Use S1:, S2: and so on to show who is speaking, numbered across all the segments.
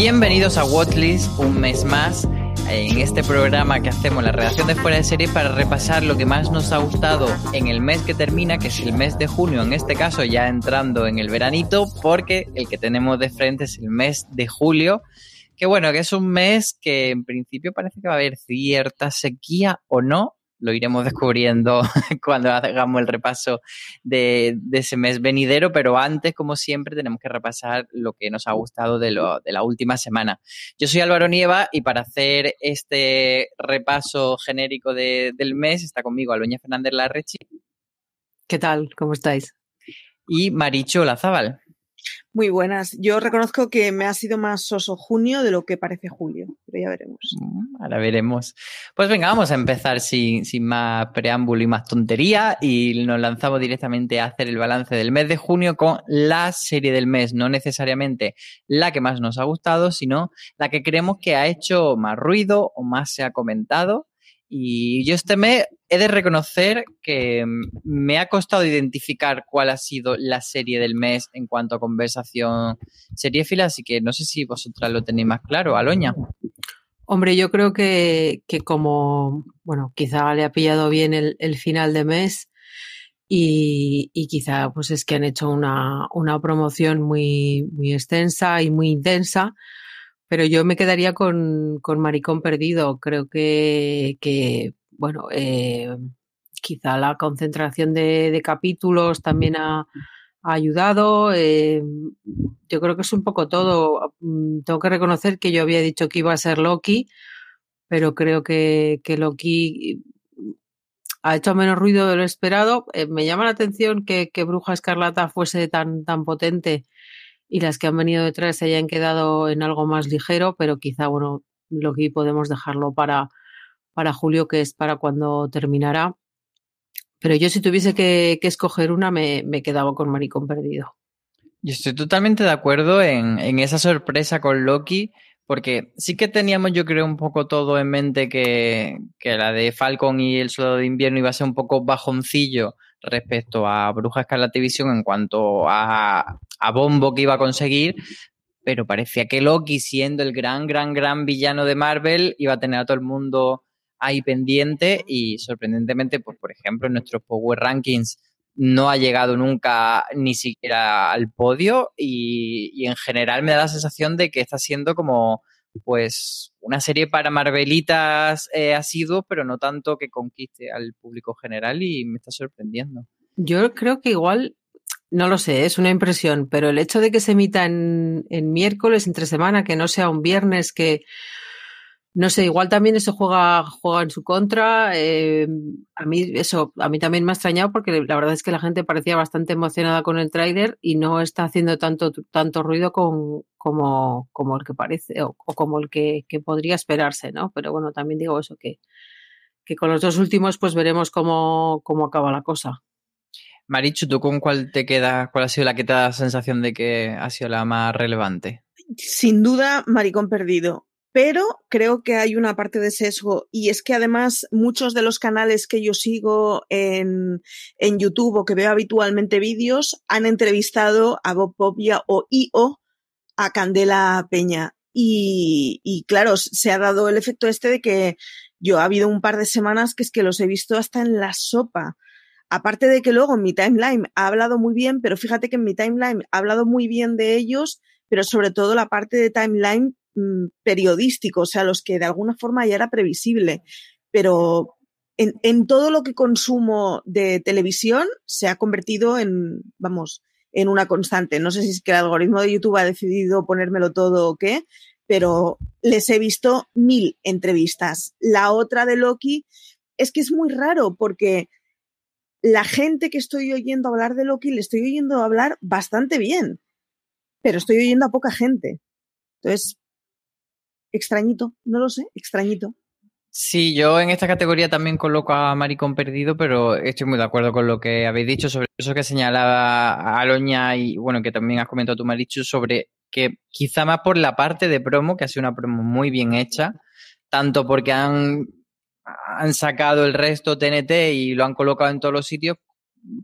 S1: Bienvenidos a Watchlist un mes más en este programa que hacemos la redacción de fuera de serie para repasar lo que más nos ha gustado en el mes que termina, que es el mes de junio, en este caso ya entrando en el veranito, porque el que tenemos de frente es el mes de julio, que bueno, que es un mes que en principio parece que va a haber cierta sequía o no, lo iremos descubriendo cuando hagamos el repaso de, ese mes venidero, pero antes, como siempre, tenemos que repasar lo que nos ha gustado de, la última semana. Yo soy Álvaro Nieva y para hacer este repaso genérico del mes está conmigo Aloña Fernández Larrechi.
S2: ¿Qué tal? ¿Cómo estáis?
S1: Y Maricho Lazábal.
S3: Muy buenas. Yo reconozco que me ha sido más soso junio de lo que parece julio, pero ya veremos.
S1: Mm, ahora veremos. Pues venga, vamos a empezar sin, sin más preámbulo y más tontería y nos lanzamos directamente a hacer el balance del mes de junio con la serie del mes, no necesariamente la que más nos ha gustado, sino la que creemos que ha hecho más ruido o más se ha comentado y yo este mes he de reconocer que me ha costado identificar cuál ha sido la serie del mes en cuanto a conversación seriéfila, así que no sé si vosotras lo tenéis más claro, Aloña.
S2: Hombre, yo creo que, como, bueno, quizá le ha pillado bien el, final de mes y, quizá pues es que han hecho una, una promoción muy, muy extensa y muy intensa pero yo me quedaría con, Maricón Perdido. Creo que, bueno, eh, quizá la concentración de, capítulos también ha, ayudado. Eh, yo creo que es un poco todo. Mm, tengo que reconocer que yo había dicho que iba a ser Loki, pero creo que, Loki ha hecho menos ruido de lo esperado. Eh, me llama la atención que, que Bruja Escarlata fuese tan, tan potente y las que han venido detrás se hayan quedado en algo más ligero, pero quizá, bueno, lo que podemos dejarlo para, para julio, que es para cuando terminará. Pero yo si tuviese que, escoger una, me, me, quedaba con Maricón Perdido.
S1: Yo estoy totalmente de acuerdo en, en, esa sorpresa con Loki, porque sí que teníamos, yo creo, un poco todo en mente que, que la de Falcon y el Soldado de Invierno iba a ser un poco bajoncillo respecto a Bruja Escarlata Visión en cuanto a, a bombo que iba a conseguir, pero parecía que Loki, siendo el gran, gran, gran villano de Marvel, iba a tener a todo el mundo ahí pendiente y sorprendentemente, pues por ejemplo, en nuestros Power Rankings no ha llegado nunca ni siquiera al podio y, y en general me da la sensación de que está siendo como pues una serie para Marvelitas eh, asiduos, pero no tanto que conquiste al público general y me está sorprendiendo.
S2: Yo creo que igual, no lo sé, es una impresión, pero el hecho de que se emita en, en miércoles, entre semana, que no sea un viernes, que no sé, igual también eso juega, juega en su contra. Eh, a mí eso, a mí también me ha extrañado porque la verdad es que la gente parecía bastante emocionada con el trailer y no está haciendo tanto, tanto ruido con, como, como el que parece o, como el que, podría esperarse, ¿no? Pero bueno, también digo eso, que, que con los dos últimos pues veremos cómo, cómo acaba la cosa.
S1: Marichu, ¿tú con cuál te queda, cuál ha sido la que te da la sensación de que ha sido la más relevante?
S3: Sin duda, Maricón Perdido pero creo que hay una parte de sesgo y es que además muchos de los canales que yo sigo en, en YouTube o que veo habitualmente vídeos han entrevistado a Bob Popia o IO a Candela Peña. Y, y claro, se ha dado el efecto este de que yo ha habido un par de semanas que es que los he visto hasta en la sopa. Aparte de que luego en mi timeline ha hablado muy bien, pero fíjate que en mi timeline ha hablado muy bien de ellos, pero sobre todo la parte de timeline Mm, periodísticos, o sea, los que de alguna forma ya era previsible, pero en, en, todo lo que consumo de televisión se ha convertido en, vamos, en una constante. No sé si es que el algoritmo de YouTube ha decidido ponérmelo todo o qué, pero les he visto mil entrevistas. La otra de Loki es que es muy raro porque la gente que estoy oyendo hablar de Loki le estoy oyendo hablar bastante bien, pero estoy oyendo a poca gente. Entonces, extrañito, no lo sé, extrañito.
S1: Sí, yo en esta categoría también coloco a Maricón Perdido, pero estoy muy de acuerdo con lo que habéis dicho sobre eso que señalaba Aloña y bueno, que también has comentado tú, Marichu, sobre que quizá más por la parte de promo, que ha sido una promo muy bien hecha, tanto porque han, han sacado el resto TNT y lo han colocado en todos los sitios,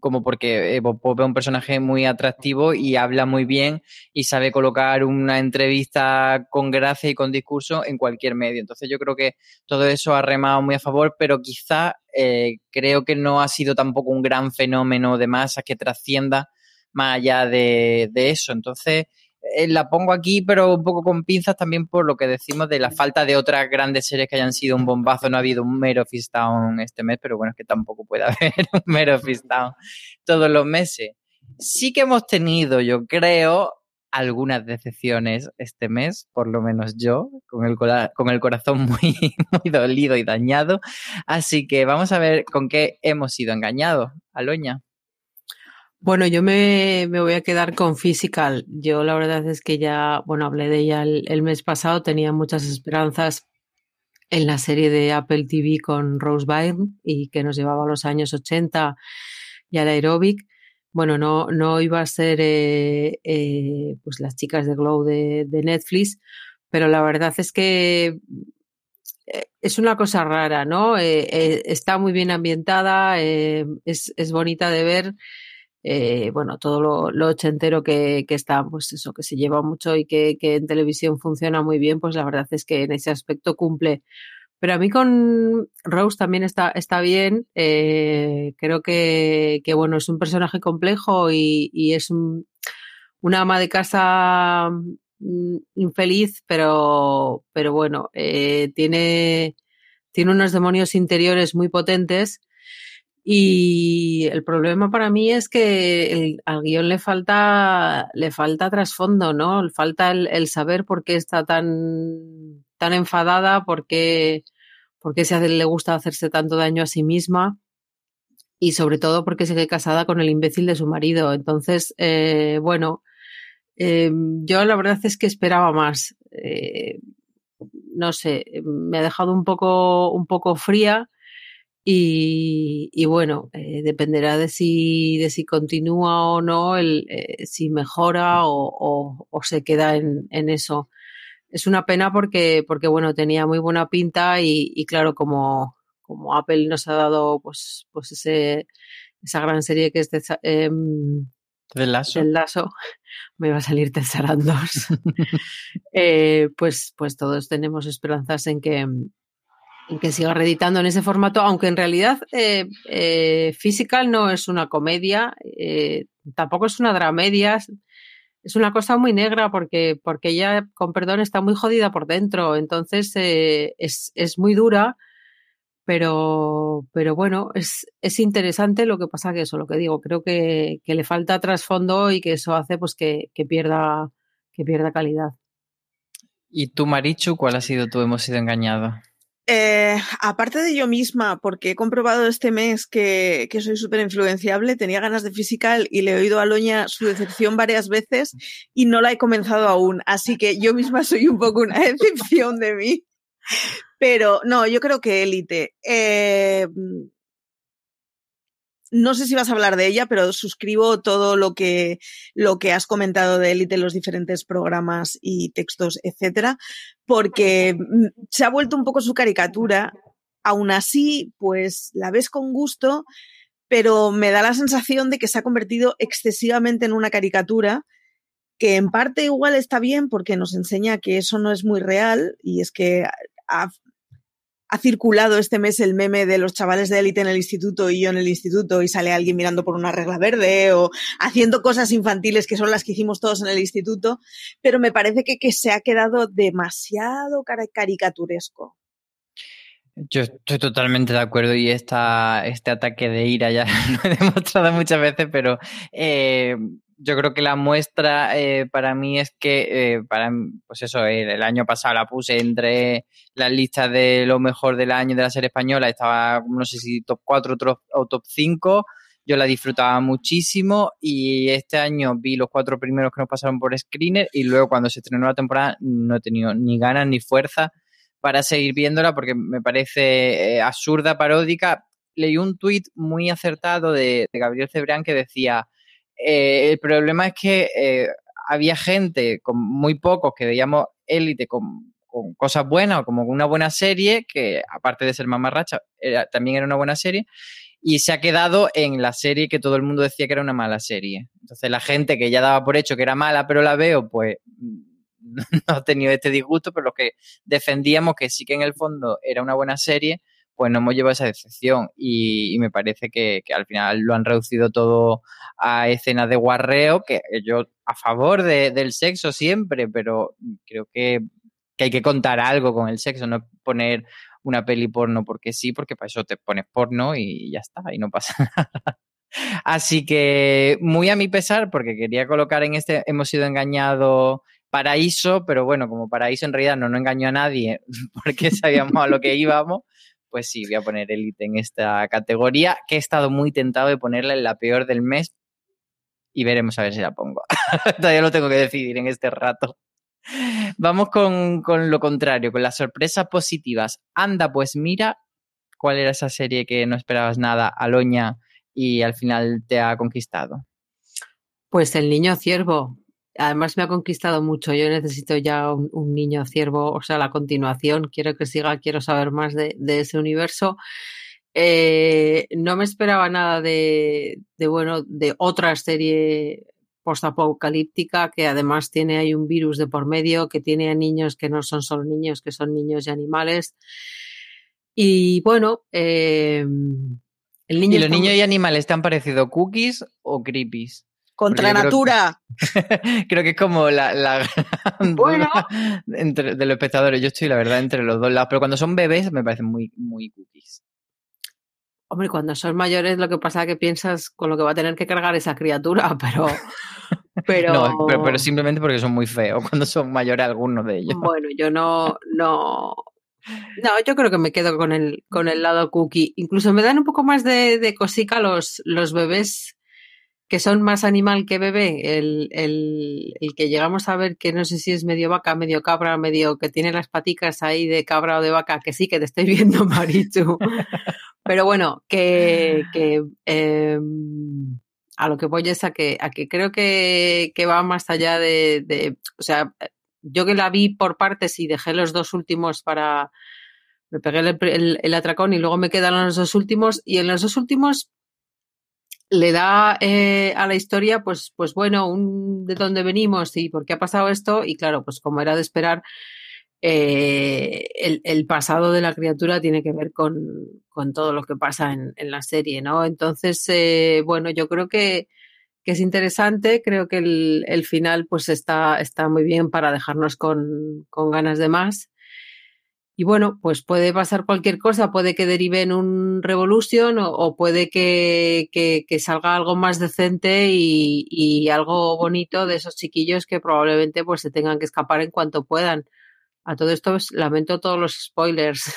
S1: como porque eh, es un personaje muy atractivo y habla muy bien y sabe colocar una entrevista con gracia y con discurso en cualquier medio. Entonces yo creo que todo eso ha remado muy a favor, pero quizá eh, creo que no ha sido tampoco un gran fenómeno de masas que trascienda más allá de eso. Entonces eh, la pongo aquí, pero un poco con pinzas también por lo que decimos de la falta de otras grandes series que hayan sido un bombazo. No ha habido un Mero Town este mes, pero bueno, es que tampoco puede haber un Mero Town todos los meses. Sí que hemos tenido, yo creo, algunas decepciones este mes, por lo menos yo, con el, con el corazón muy, muy dolido y dañado. Así que vamos a ver con qué hemos sido engañados, Aloña.
S2: Bueno, yo me, me, voy a quedar con Physical. Yo la verdad es que ya, bueno, hablé de ella el, mes pasado, tenía muchas esperanzas en la serie de Apple TV con Rose Byrne y que nos llevaba a los años 80 y al aeróbic. Bueno, no, no iba a ser eh, eh, pues las chicas de Glow de, Netflix, pero la verdad es que eh, es una cosa rara, ¿no? está muy bien ambientada, es, es bonita de ver eh, bueno, todo lo, ochentero que, está, pues eso, que se lleva mucho y que, en televisión funciona muy bien, pues la verdad es que en ese aspecto cumple. Pero a mí con Rose también está, está bien. Eh, creo que, bueno, es un personaje complejo y, y es un, una ama de casa mm, infeliz, pero, pero bueno, eh, tiene, tiene unos demonios interiores muy potentes y el problema para mí es que al guion le falta, le falta trasfondo, ¿no? Falta el, saber por qué está tan, tan enfadada, por qué, por qué se le gusta hacerse tanto daño a sí misma y sobre todo porque sigue casada con el imbécil de su marido. Entonces, eh, bueno, eh, yo la verdad es que esperaba más. Eh, no sé, me ha dejado un poco, un poco fría y, bueno, eh, dependerá de si, de si continúa o no, el, eh, si mejora o, o, se queda en, en, eso. Es una pena porque, porque bueno, tenía muy buena pinta y, y claro, como, como Apple nos ha dado pues, pues ese, esa gran serie que es de, eh,
S1: del lazo.
S2: Del lazo, me va a salir Tezarandos. eh, pues, pues todos tenemos esperanzas en que, que siga reeditando en ese formato, aunque en realidad eh, eh, Physical no es una comedia, eh, tampoco es una dramedia, es una cosa muy negra porque, porque ella, con perdón, está muy jodida por dentro, entonces es, es, muy dura, pero, pero bueno, es, es, interesante lo que pasa que eso, lo que digo, creo que, que le falta trasfondo y que eso hace pues que, que, pierda, que pierda calidad.
S1: ¿Y tú, Marichu, cuál ha sido tu hemos sido engañado?
S3: Eh, aparte de yo misma, porque he comprobado este mes que, que soy súper influenciable, tenía ganas de physical y le he oído a Loña su decepción varias veces y no la he comenzado aún. Así que yo misma soy un poco una decepción de mí. Pero no, yo creo que élite. Eh, no sé si vas a hablar de ella, pero suscribo todo lo que, lo que has comentado de Élite en los diferentes programas y textos, etcétera, porque mm, se ha vuelto un poco su caricatura. Aún así, pues la ves con gusto, pero me da la sensación de que se ha convertido excesivamente en una caricatura que en parte igual está bien porque nos enseña que eso no es muy real y es que ha circulado este mes el meme de los chavales de élite en el instituto y yo en el instituto y sale alguien mirando por una regla verde o haciendo cosas infantiles que son las que hicimos todos en el instituto, pero me parece que, que se ha quedado demasiado caricaturesco.
S1: Yo estoy totalmente de acuerdo y esta, este ataque de ira ya lo he demostrado muchas veces, pero eh, yo creo que la muestra eh, para mí es que, eh, para, pues eso, el, año pasado la puse entre las listas de lo mejor del año de la serie española, estaba, no sé si top 4 o top 5, yo la disfrutaba muchísimo y este año vi los cuatro primeros que nos pasaron por screener y luego cuando se estrenó la temporada no he tenido ni ganas ni fuerza para seguir viéndola porque me parece eh, absurda, paródica. Leí un tuit muy acertado de, de Gabriel Cebrián que decía eh, el problema es que eh, había gente, con muy pocos, que veíamos élite con, cosas buenas o como una buena serie, que aparte de ser mamarracha, también era una buena serie. y se ha quedado en la serie que todo el mundo decía que era una mala serie. Entonces la gente que ya daba por hecho que era mala, pero la veo, pues no ha tenido este disgusto, pero los que defendíamos que sí que en el fondo era una buena serie, pues no hemos llevado esa decepción y, me parece que, al final lo han reducido todo a escenas de guarreo, que yo a favor del sexo siempre, pero creo que, que, hay que contar algo con el sexo, no poner una peli porno porque sí, porque para eso te pones porno y ya está, y no pasa nada. Así que muy a mi pesar, porque quería colocar en este hemos sido engañados paraíso, pero bueno, como paraíso en realidad no, no engañó a nadie porque sabíamos a lo que íbamos, pues sí, voy a poner Elite en esta categoría, que he estado muy tentado de ponerla en la peor del mes y veremos a ver si la pongo. Todavía lo tengo que decidir en este rato. Vamos con, con, lo contrario, con las sorpresas positivas. Anda, pues mira cuál era esa serie que no esperabas nada, Aloña, y al final te ha conquistado.
S2: Pues el niño ciervo, además me ha conquistado mucho. Yo necesito ya un, niño ciervo, o sea, la continuación. Quiero que siga, quiero saber más de, ese universo. Eh, no me esperaba nada de, bueno, de otra serie postapocalíptica que además tiene ahí un virus de por medio, que tiene a niños que no son solo niños, que son niños y animales. Y bueno, eh,
S1: el niño ¿Y los niños y animales te han parecido cookies o creepies?
S3: Contra natura.
S1: Creo que, es como la, la bueno. entre, de los espectadores. Yo estoy, la verdad, entre los dos lados. Pero cuando son bebés me parecen muy, muy cookies.
S2: Hombre, cuando son mayores lo que pasa es que piensas con lo que va a tener que cargar esa criatura, pero...
S1: Pero... No, pero, simplemente porque son muy feos cuando son mayores algunos de ellos.
S2: Bueno, yo no, no, no, yo creo que me quedo con el, con el lado cookie. Incluso me dan un poco más de, de cosica los, los bebés que son más animal que bebé, el, el, el, que llegamos a ver que no sé si es medio vaca, medio cabra, medio que tiene las paticas ahí de cabra o de vaca, que sí que te estoy viendo, Marichu. Pero bueno, que, que em, a lo que voy es a que, a que creo que, que va más allá de, de, o sea, yo que la vi por partes y dejé los dos últimos para, me pegué el, el, el atracón y luego me quedaron los dos últimos y en los dos últimos le da eh, a la historia, pues, pues bueno, un, de dónde venimos y por qué ha pasado esto. Y claro, pues como era de esperar, eh, el, el, pasado de la criatura tiene que ver con, con todo lo que pasa en, la serie, ¿no? Entonces, eh, bueno, yo creo que, que, es interesante, creo que el, el, final pues está, está muy bien para dejarnos con, con ganas de más. Y bueno, pues puede pasar cualquier cosa, puede que derive en un revolution o, puede que, salga algo más decente y, y, algo bonito de esos chiquillos que probablemente pues se tengan que escapar en cuanto puedan. A todo esto pues, lamento todos los spoilers.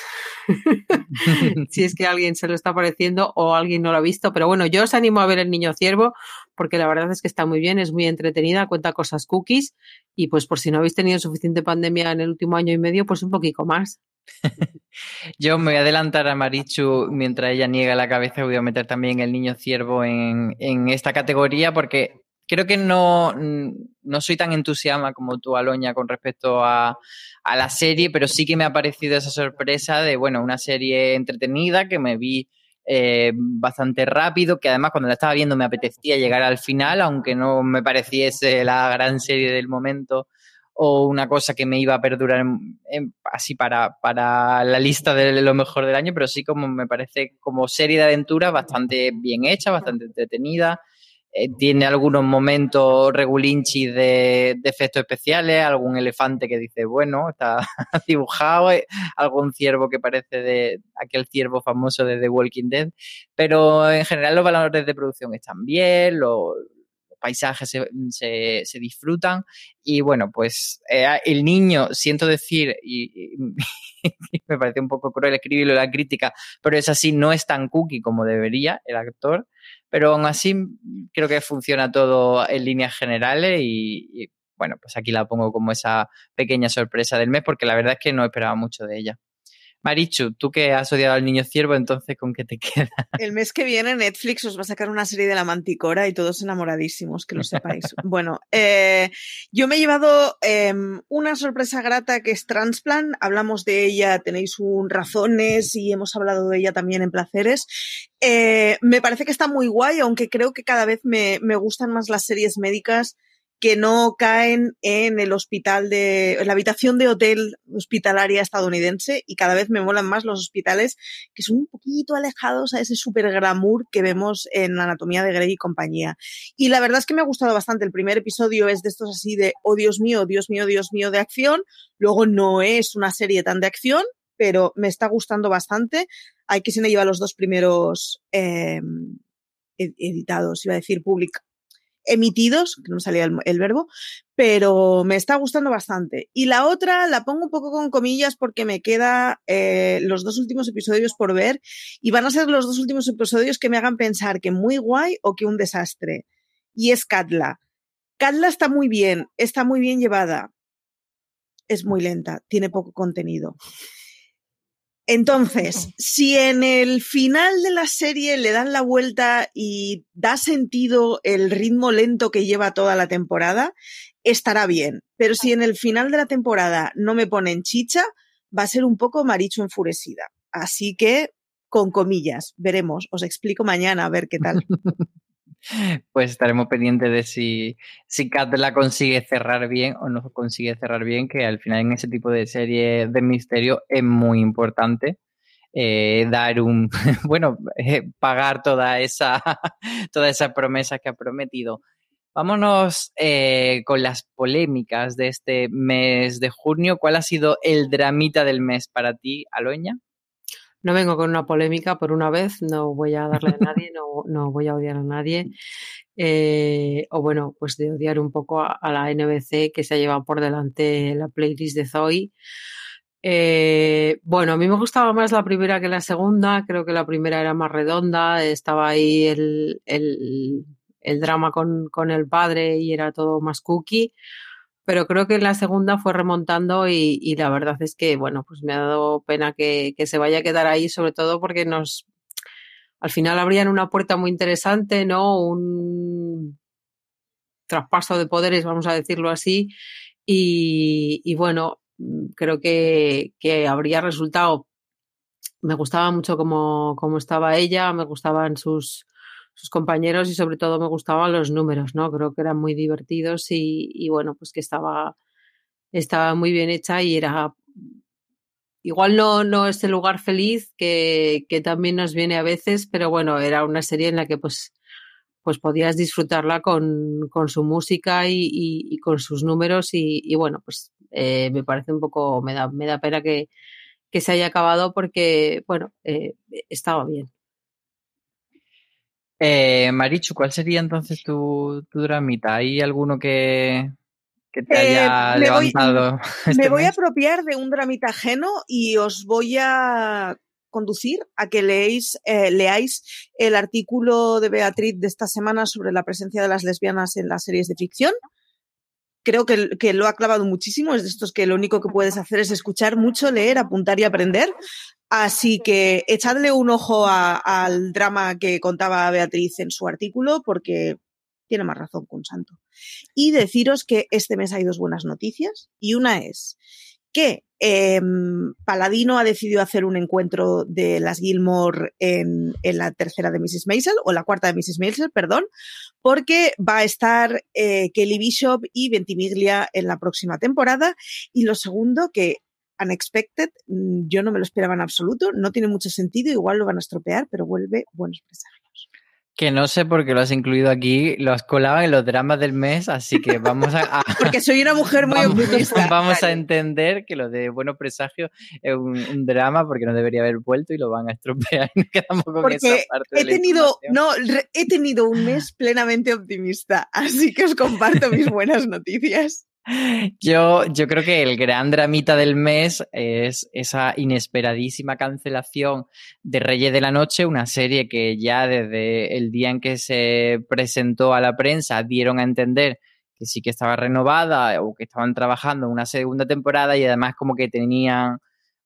S2: si es que alguien se lo está pareciendo o alguien no lo ha visto. Pero bueno, yo os animo a ver El Niño Ciervo porque la verdad es que está muy bien, es muy entretenida, cuenta cosas cookies y pues por si no habéis tenido suficiente pandemia en el último año y medio, pues un poquito más.
S1: Yo me voy a adelantar a Marichu mientras ella niega la cabeza. Voy a meter también el niño ciervo en, esta categoría porque creo que no, no soy tan entusiasma como tú, Aloña, con respecto a, la serie, pero sí que me ha parecido esa sorpresa de, bueno, una serie entretenida que me vi eh, bastante rápido, que además cuando la estaba viendo me apetecía llegar al final, aunque no me pareciese la gran serie del momento o una cosa que me iba a perdurar así para, para la lista de lo mejor del año, pero sí como me parece como serie de aventuras bastante bien hecha, bastante entretenida. Eh, tiene algunos momentos regulinchi de, de, efectos especiales, algún elefante que dice, bueno, está dibujado, eh, algún ciervo que parece de aquel ciervo famoso de The Walking Dead, pero en general los valores de producción están bien, los paisajes se, se, disfrutan y bueno, pues eh, el niño, siento decir, y, me parece un poco cruel escribirlo en la crítica, pero es así, no es tan cookie como debería el actor, pero aún así creo que funciona todo en líneas generales y bueno, pues aquí la pongo como esa pequeña sorpresa del mes porque la verdad es que no esperaba mucho de ella. Marichu, tú que has odiado al niño ciervo, entonces, ¿con qué te queda?
S3: El mes que viene Netflix os va a sacar una serie de la manticora y todos enamoradísimos, que lo sepáis. bueno, eh, yo me he llevado em, una sorpresa grata que es Transplant. Hablamos de ella, tenéis un razones y hemos hablado de ella también en placeres. Eh, me parece que está muy guay, aunque creo que cada vez me, me gustan más las series médicas que no caen en el hospital de, en la habitación de hotel hospitalaria estadounidense y cada vez me molan más los hospitales que son un poquito alejados a ese super glamour que vemos en la anatomía de Grey y compañía. Y la verdad es que me ha gustado bastante. El primer episodio es de estos así de, oh Dios mío, Dios mío, Dios mío, de acción. Luego no es una serie tan de acción, pero me está gustando bastante. Hay que se me lleva los dos primeros eh, editados, iba a decir, public, emitidos, que no salía el, verbo, pero me está gustando bastante. Y la otra la pongo un poco con comillas porque me queda eh, los dos últimos episodios por ver y van a ser los dos últimos episodios que me hagan pensar que muy guay o que un desastre. Y es Katla. Katla está muy bien, está muy bien llevada. Es muy lenta, tiene poco contenido. Entonces, si en el final de la serie le dan la vuelta y da sentido el ritmo lento que lleva toda la temporada, estará bien. Pero si en el final de la temporada no me ponen chicha, va a ser un poco maricho enfurecida. Así que, con comillas, veremos. Os explico mañana a ver qué tal.
S1: pues estaremos pendientes de si, si Kat la consigue cerrar bien o no consigue cerrar bien, que al final en ese tipo de serie de misterio es muy importante. Eh, dar un, bueno, eh, pagar toda esa, toda esa promesa que ha prometido. Vámonos eh, con las polémicas de este mes de junio. ¿Cuál ha sido el dramita del mes para ti, Aloña?
S2: No vengo con una polémica por una vez, no voy a darle a nadie, no, no voy a odiar a nadie. Eh, o bueno, pues de odiar un poco a, la NBC que se ha llevado por delante la playlist de Zoe. Eh, bueno, a mí me gustaba más la primera que la segunda, creo que la primera era más redonda, estaba ahí el, el, el drama con, con el padre y era todo más cookie pero creo que la segunda fue remontando y, la verdad es que, bueno, pues me ha dado pena que, se vaya a quedar ahí, sobre todo porque nos, al final abrían una puerta muy interesante, ¿no? Un traspaso de poderes, vamos a decirlo así, y, bueno, creo que, habría resultado, me gustaba mucho cómo, cómo estaba ella, me gustaban sus, sus compañeros y sobre todo me gustaban los números, ¿no? Creo que eran muy divertidos y, bueno, pues que estaba, estaba muy bien hecha y era igual no, no es el lugar feliz que, que, también nos viene a veces, pero bueno, era una serie en la que pues, pues podías disfrutarla con, con su música y, y, con sus números y, bueno, pues eh, me parece un poco, me da, me da pena que, que se haya acabado porque, bueno, eh, estaba bien.
S1: Eh, Marichu, ¿cuál sería entonces tu, tu dramita? ¿Hay alguno que, te haya eh, levantado?
S3: Voy, este me voy a apropiar de un dramita ajeno y os voy a conducir a que leéis, eh, leáis el artículo de Beatriz de esta semana sobre la presencia de las lesbianas en las series de ficción. Creo que, que, lo ha clavado muchísimo. Es de estos que lo único que puedes hacer es escuchar mucho, leer, apuntar y aprender. Así que echadle un ojo al drama que contaba Beatriz en su artículo, porque tiene más razón que un santo. Y deciros que este mes hay dos buenas noticias, y una es que em, Paladino ha decidido hacer un encuentro de las Gilmore en, la tercera de Mrs. Maisel, o la cuarta de Mrs. Maisel, perdón, porque va a estar eh, Kelly Bishop y Ventimiglia en la próxima temporada. Y lo segundo, que Unexpected, mm, yo no me lo esperaba en absoluto, no tiene mucho sentido, igual lo van a estropear, pero vuelve buenos presagios.
S1: Que no sé por qué lo has incluido aquí, lo has colado en los dramas del mes, así que vamos a...
S3: Porque soy una mujer muy
S1: vamos,
S3: optimista.
S1: Vamos a entender que lo de buenos presagios es un, drama porque no debería haber vuelto y lo van a estropear y quedamos con
S3: porque
S1: esa parte
S3: he tenido, no, he tenido un mes plenamente optimista, así que os comparto mis buenas noticias.
S1: Yo, yo creo que el gran dramita del mes es esa inesperadísima cancelación de Reyes de la Noche, una serie que ya desde el día en que se presentó a la prensa dieron a entender que sí que estaba renovada o que estaban trabajando en una segunda temporada y además como que tenían,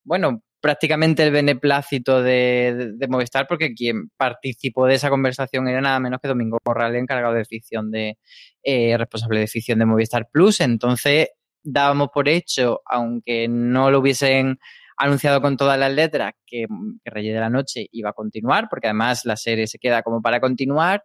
S1: bueno, prácticamente el beneplácito de, Movistar, porque quien participó de esa conversación era nada menos que Domingo Corral, encargado de ficción de eh, responsable de ficción de Movistar Plus. Entonces dábamos por hecho, aunque no lo hubiesen anunciado con todas las letras, que, que Reyes de la Noche iba a continuar, porque además la serie se queda como para continuar.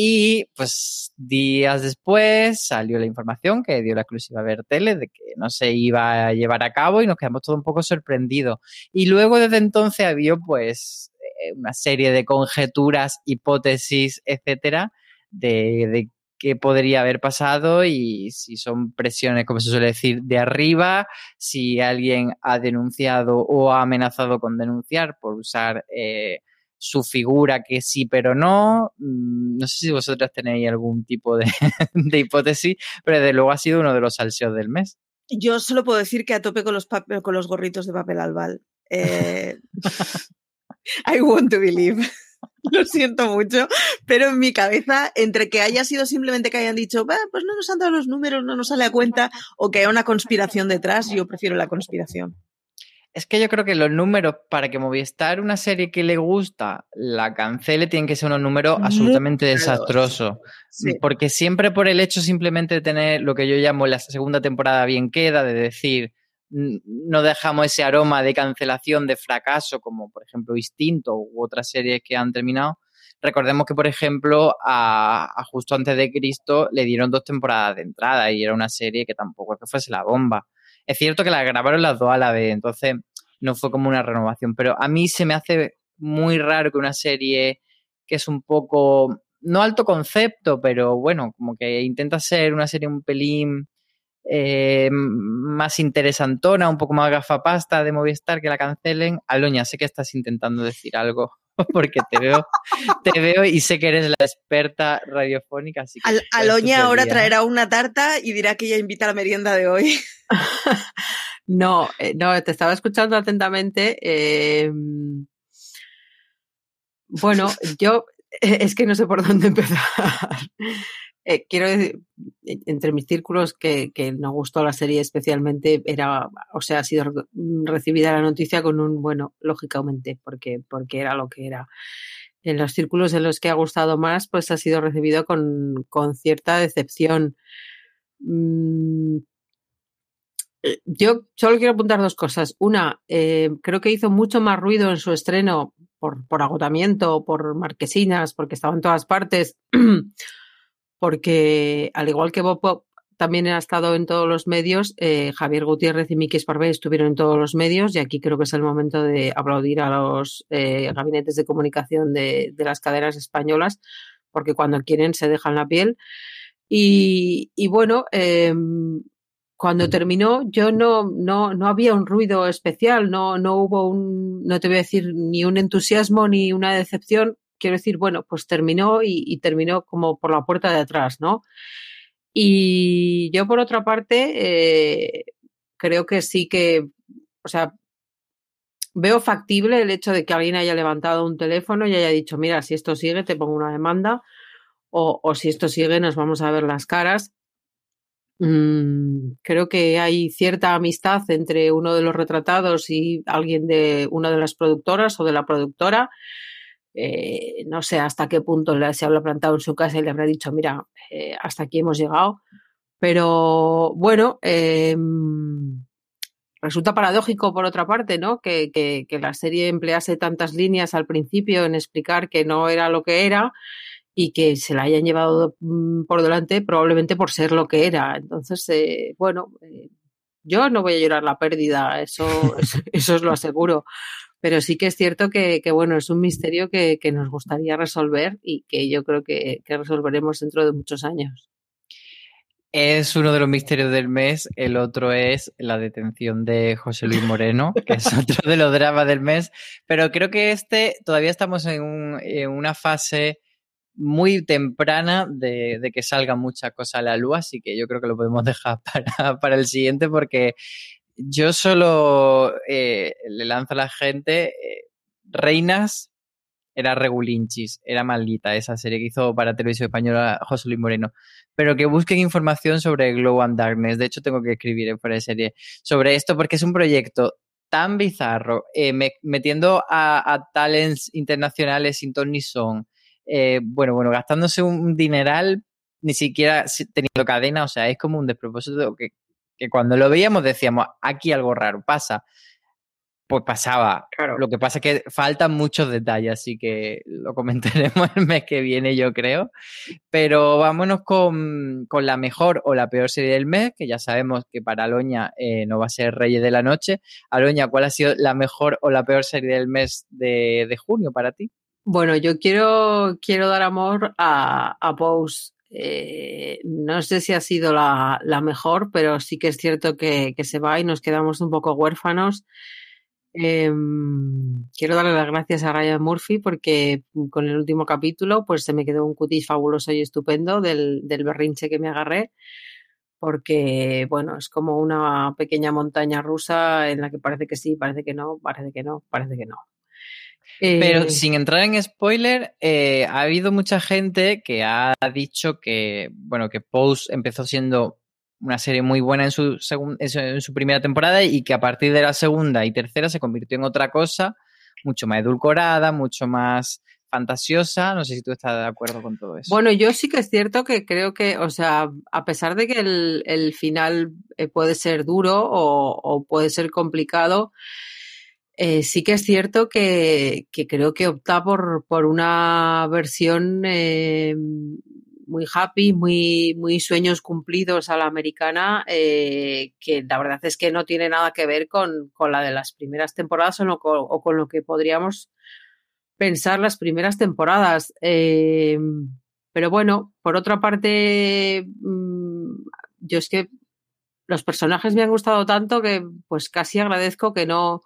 S1: Y pues días después salió la información que dio la exclusiva Bertele de que no se iba a llevar a cabo y nos quedamos todos un poco sorprendidos. Y luego desde entonces había pues eh, una serie de conjeturas, hipótesis, etcétera, de, de qué podría haber pasado y si son presiones, como se suele decir, de arriba, si alguien ha denunciado o ha amenazado con denunciar por usar eh, su figura que sí pero no. Mm, no sé si vosotras tenéis algún tipo de, hipótesis, pero desde luego ha sido uno de los salseos del mes.
S3: Yo solo puedo decir que a tope con los, con los gorritos de papel albal. Eh, I want to believe. Lo siento mucho, pero en mi cabeza, entre que haya sido simplemente que hayan dicho, pues no nos han dado los números, no nos sale a cuenta, o que haya una conspiración detrás, yo prefiero la conspiración.
S1: Es que yo creo que los números para que Movistar, una serie que le gusta, la cancele, tienen que ser unos números absolutamente desastrosos. Porque siempre por el hecho simplemente de tener lo que yo llamo la segunda temporada bien queda, de decir, no dejamos ese aroma de cancelación, de fracaso, como por ejemplo Instinto u otras series que han terminado. Recordemos que, por ejemplo, a, a, Justo antes de Cristo le dieron dos temporadas de entrada y era una serie que tampoco es que fuese la bomba. Es cierto que la grabaron las dos a la vez, entonces no fue como una renovación, pero a mí se me hace muy raro que una serie que es un poco, no alto concepto, pero bueno, como que intenta ser una serie un pelín eh, más interesantona, un poco más gafapasta de Movistar, que la cancelen. Aloña, sé que estás intentando decir algo porque te veo, te veo y sé que eres la experta radiofónica. Así que
S3: Aloña ahora traerá una tarta y dirá que ella invita a la merienda de hoy.
S2: no, eh, no, te estaba escuchando atentamente. Em, bueno, yo es que no sé por dónde empezar. Eh, quiero decir, entre mis círculos que, que nos gustó la serie especialmente, era, o sea, ha sido recibida la noticia con un bueno, lógicamente, porque, porque era lo que era. En los círculos en los que ha gustado más, pues ha sido recibido con, con cierta decepción. Mm, eh, yo solo quiero apuntar dos cosas. Una, eh, creo que hizo mucho más ruido en su estreno por, por agotamiento, por marquesinas, porque estaba en todas partes. porque al igual que Bob también ha estado en todos los medios, eh, Javier Gutiérrez y Miki Esparvé estuvieron en todos los medios y aquí creo que es el momento de aplaudir a los eh, gabinetes de comunicación de, las cadenas españolas, porque cuando quieren se dejan la piel. Y, bueno, em, cuando terminó yo no, no, no había un ruido especial, no, no hubo un, no te voy a decir ni un entusiasmo ni una decepción, quiero decir, bueno, pues terminó y, terminó como por la puerta de atrás, ¿no? Y yo, por otra parte, eh, creo que sí que, o sea, veo factible el hecho de que alguien haya levantado un teléfono y haya dicho, mira, si esto sigue, te pongo una demanda, o, si esto sigue, nos vamos a ver las caras. Mm, creo que hay cierta amistad entre uno de los retratados y alguien de una de las productoras o de la productora. Eh, no sé hasta qué punto se habrá plantado en su casa y le habrá dicho, mira, eh, hasta aquí hemos llegado. Pero bueno, em, resulta paradójico por otra parte, ¿no? Que, que, la serie emplease tantas líneas al principio en explicar que no era lo que era y que se la hayan llevado mm, por delante probablemente por ser lo que era. Entonces, eh, bueno, yo no voy a llorar la pérdida, eso, eso, eso os lo aseguro pero sí que es cierto que, bueno, es un misterio que, nos gustaría resolver y que yo creo que, resolveremos dentro de muchos años.
S1: Es uno de los misterios del mes. El otro es la detención de José Luis Moreno, que es otro de los dramas del mes. Pero creo que este todavía estamos en, una fase muy temprana de, que salga mucha cosa a la luz, así que yo creo que lo podemos dejar para, para el siguiente porque yo solo eh, le lanzo a la gente eh, Reinas era regulinchis, era maldita esa serie que hizo para televisión española José Luis Moreno. Pero que busquen información sobre Glow and Darkness. De hecho, tengo que escribir fuera de serie sobre esto porque es un proyecto tan bizarro, eh, metiendo a, talents internacionales sin ton son, bueno, bueno, gastándose un dineral, ni siquiera teniendo cadena, o sea, es como un despropósito que, que cuando lo veíamos decíamos, aquí algo raro pasa pues pasaba. Lo que pasa es que faltan muchos detalles, así que lo comentaremos el mes que viene, yo creo. Pero vámonos con, la mejor o la peor serie del mes, que ya sabemos que para Aloña eh, no va a ser Reyes de la Noche. Aloña, ¿cuál ha sido la mejor o la peor serie del mes de, junio para ti?
S2: Bueno, yo quiero, quiero dar amor a, a Pose. Eh, no sé si ha sido la, mejor, pero sí que es cierto que, que se va y nos quedamos un poco huérfanos. Em, quiero darle las gracias a Ryan Murphy porque con el último capítulo pues se me quedó un cutis fabuloso y estupendo del, del berrinche que me agarré porque bueno, es como una pequeña montaña rusa en la que parece que sí, parece que no, parece que no, parece que no.
S1: Pero eh, sin entrar en spoiler, eh, ha habido mucha gente que ha dicho que, bueno, que Pose empezó siendo una serie muy buena en su, en su primera temporada y que a partir de la segunda y tercera se convirtió en otra cosa mucho más edulcorada, mucho más fantasiosa. No sé si tú estás de acuerdo con todo eso.
S2: Bueno, yo sí que es cierto que creo que, o sea, a pesar de que el, final eh, puede ser duro o, puede ser complicado, eh, sí que es cierto que, creo que opta por, por una versión eh, muy happy, muy, muy sueños cumplidos a la americana, eh, que la verdad es que no tiene nada que ver con, la de las primeras temporadas o, con lo que podríamos pensar las primeras temporadas. Pero bueno, por otra parte, mm, yo es que los personajes me han gustado tanto que pues casi agradezco que no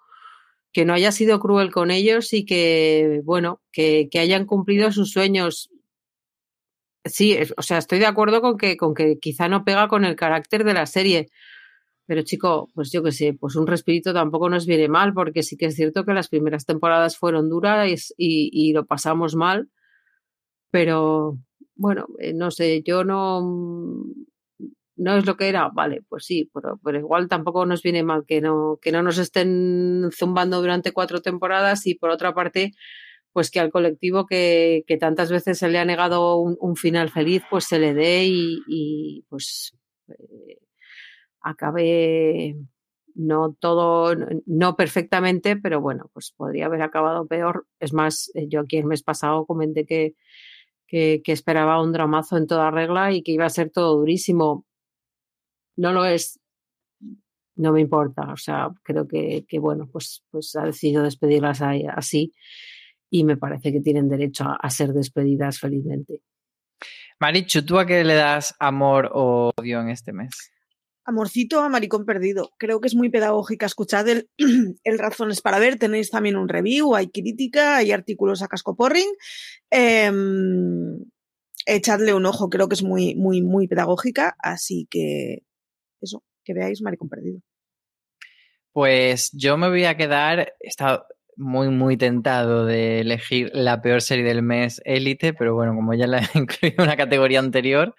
S2: que no haya sido cruel con ellos y que, bueno, que, hayan cumplido sus sueños Sí, o sea, estoy de acuerdo con que, con que quizá no pega con el carácter de la serie. Pero chico, pues yo qué sé, pues un respirito tampoco nos viene mal, porque sí que es cierto que las primeras temporadas fueron duras y, y lo pasamos mal. Pero bueno, eh, no sé, yo no no es lo que era, vale, pues sí, pero, pero, igual tampoco nos viene mal que no, que no nos estén zumbando durante cuatro temporadas y por otra parte, pues que al colectivo que, tantas veces se le ha negado un, final feliz, pues se le dé y, pues eh, acabe no todo, no perfectamente, pero bueno, pues podría haber acabado peor. Es más, eh, yo aquí el mes pasado comenté que, que, esperaba un dramazo en toda regla y que iba a ser todo durísimo. No lo es, no me importa. O sea, creo que, que bueno, pues, pues ha decidido despedirlas así y me parece que tienen derecho a, ser despedidas felizmente.
S1: Marichu, ¿tú a qué le das amor o odio en este mes?
S3: Amorcito a Maricón Perdido. Creo que es muy pedagógica. Escuchad el, el, Razones para Ver. Tenéis también un review, hay crítica, hay artículos a cascoporring. Eh, echadle un ojo, creo que es muy, muy, muy pedagógica. Así que eso, que veáis Maricón Perdido.
S1: Pues yo me voy a quedar, muy, muy tentado de elegir la peor serie del mes, Élite, pero bueno, como ya la he incluido en una categoría anterior,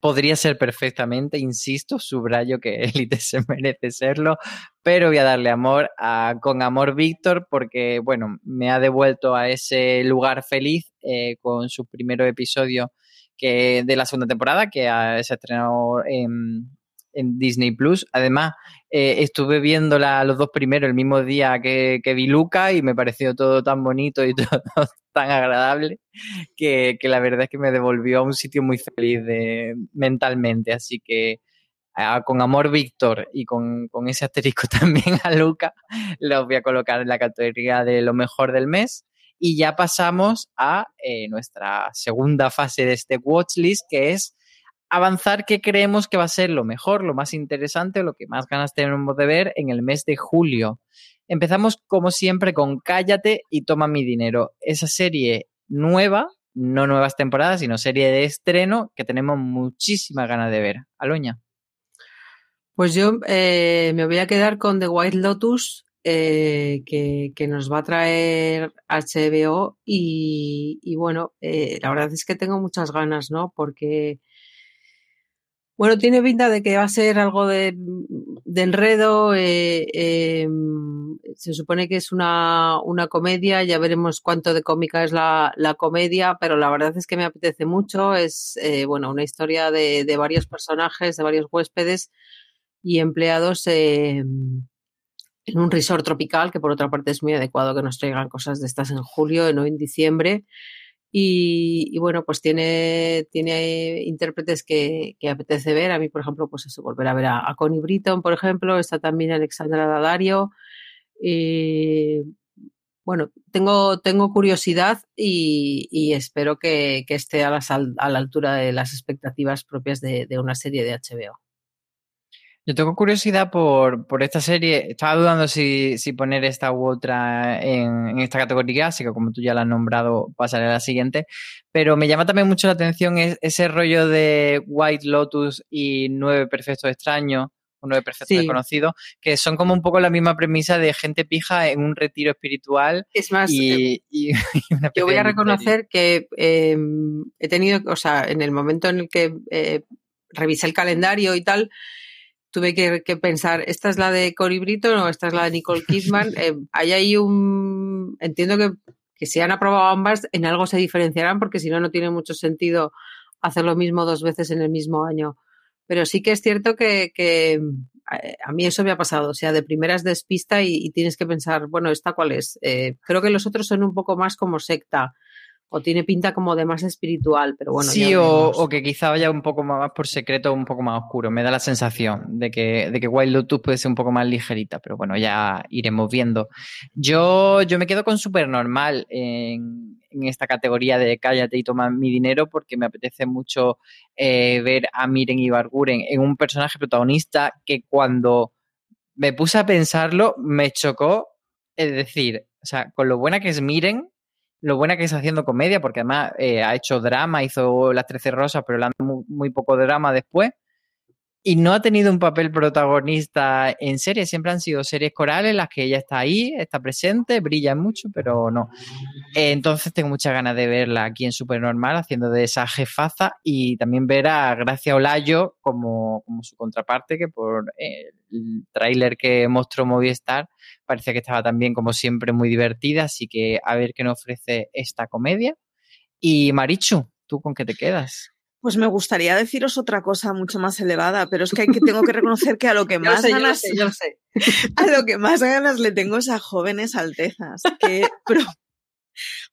S1: podría ser perfectamente, insisto, subrayo que Élite se merece serlo, pero voy a darle amor a Con Amor Víctor porque, bueno, me ha devuelto a ese lugar feliz eh, con su primer episodio que, de la segunda temporada que se ha estrenado en, en Disney Plus. Además, eh, estuve viéndola los dos primeros el mismo día que, vi Luca y me pareció todo tan bonito y todo tan agradable que, la verdad es que me devolvió a un sitio muy feliz de, mentalmente. Así que con amor Víctor y con, ese asterisco también a Luca, los voy a colocar en la categoría de lo mejor del mes. Y ya pasamos a eh, nuestra segunda fase de este watchlist, que es avanzar qué creemos que va a ser lo mejor, lo más interesante, lo que más ganas tenemos de ver en el mes de julio. Empezamos como siempre con Cállate y toma mi dinero. Esa serie nueva, no nuevas temporadas, sino serie de estreno que tenemos muchísimas ganas de ver. Aloña.
S2: Pues yo eh, me voy a quedar con The White Lotus, eh, que, nos va a traer HBO y, bueno, eh, la verdad es que tengo muchas ganas, ¿no? Porque bueno, tiene pinta de que va a ser algo de, enredo, eh, em, se supone que es una, una comedia, ya veremos cuánto de cómica es la, la, comedia, pero la verdad es que me apetece mucho. Es, eh, bueno, una historia de, de, varios personajes, de varios huéspedes y empleados eh, en un resort tropical, que por otra parte es muy adecuado que nos traigan cosas de estas en julio, no en diciembre. Y, bueno, pues tiene, tiene intérpretes que, apetece ver. A mí, por ejemplo, pues eso, volver a ver a, Connie Britton, por ejemplo, está también Alexandra Daddario. Y bueno, tengo, tengo curiosidad y, espero que, esté a, las, a, la altura de las expectativas propias de una serie de HBO.
S1: Yo tengo curiosidad por, por esta serie. Estaba dudando si, si poner esta u otra en, en, esta categoría, así que como tú ya la has nombrado, pasaré a la siguiente. Pero me llama también mucho la atención ese rollo de White Lotus y Nueve Perfectos Extraños, o Nueve Perfectos sí. Desconocidos, que son como un poco la misma premisa de gente pija en un retiro espiritual.
S2: Es más,
S1: y,
S2: eh, y, yo voy a reconocer que eh, he tenido, o sea, en el momento en el que eh, revisé el calendario y tal, tuve que, que, pensar, ¿esta es la de Cory Britton o esta es la de Nicole Kidman? eh, hay ahí un... Entiendo que, que si han aprobado ambas, en algo se diferenciarán porque si no, no tiene mucho sentido hacer lo mismo dos veces en el mismo año. Pero sí que es cierto que, que a mí eso me ha pasado, o sea, de primeras despista y, y tienes que pensar, bueno, ¿esta cuál es? Eh, creo que los otros son un poco más como secta o tiene pinta como de más espiritual, pero bueno.
S1: Sí, o, o, que quizá vaya un poco más por secreto, un poco más oscuro. Me da la sensación de que, de que Wild Lotus puede ser un poco más ligerita, pero bueno, ya iremos viendo. Yo, yo me quedo con Super Normal en, en esta categoría de cállate y toma mi dinero porque me apetece mucho eh, ver a Miren y Barguren en un personaje protagonista que cuando me puse a pensarlo me chocó, es decir, o sea, con lo buena que es Miren, lo buena que está haciendo comedia, porque además eh, ha hecho drama, hizo Las Trece Rosas, pero le han muy, poco drama después. Y no ha tenido un papel protagonista en series, siempre han sido series corales las que ella está ahí, está presente, brilla mucho, pero no. Entonces tengo muchas ganas de verla aquí en Supernormal haciendo de esa jefaza y también ver a Gracia Olayo como, como su contraparte, que por eh, tráiler que mostró Movistar parece que estaba también como siempre muy divertida, así que a ver qué nos ofrece esta comedia. Y Marichu, ¿tú con qué te quedas?
S3: Pues me gustaría deciros otra cosa mucho más elevada, pero es que, hay que tengo que reconocer que a lo que más
S2: sé,
S3: ganas,
S2: yo sé, yo
S3: sé. a lo que más ganas le tengo es a jóvenes altezas, que pero,